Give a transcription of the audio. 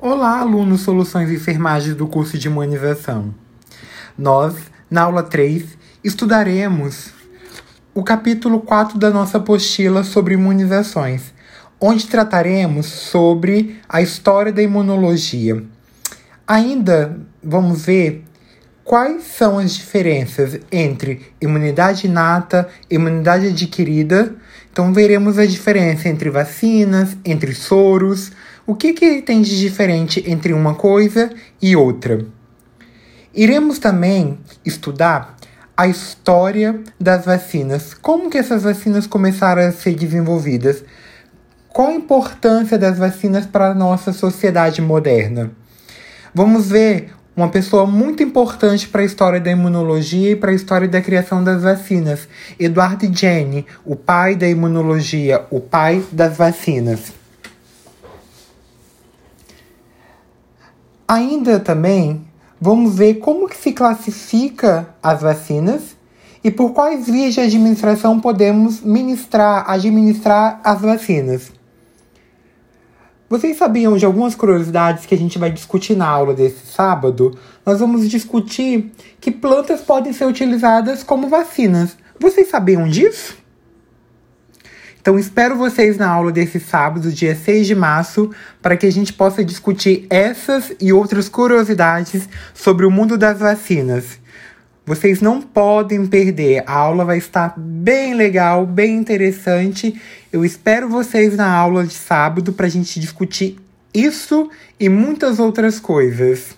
Olá, alunos Soluções e Enfermagem do curso de Imunização. Nós, na aula 3, estudaremos o capítulo 4 da nossa apostila sobre imunizações, onde trataremos sobre a história da imunologia. Ainda vamos ver quais são as diferenças entre imunidade inata e imunidade adquirida. Então, veremos a diferença entre vacinas, entre soros o que, que tem de diferente entre uma coisa e outra? Iremos também estudar a história das vacinas, como que essas vacinas começaram a ser desenvolvidas, qual a importância das vacinas para a nossa sociedade moderna. Vamos ver uma pessoa muito importante para a história da imunologia e para a história da criação das vacinas, Edward Jenner, o pai da imunologia, o pai das vacinas. Ainda também vamos ver como que se classifica as vacinas e por quais vias de administração podemos ministrar, administrar as vacinas. Vocês sabiam de algumas curiosidades que a gente vai discutir na aula desse sábado? Nós vamos discutir que plantas podem ser utilizadas como vacinas. Vocês sabiam disso? Então espero vocês na aula desse sábado, dia 6 de março, para que a gente possa discutir essas e outras curiosidades sobre o mundo das vacinas. Vocês não podem perder, a aula vai estar bem legal, bem interessante. Eu espero vocês na aula de sábado para a gente discutir isso e muitas outras coisas.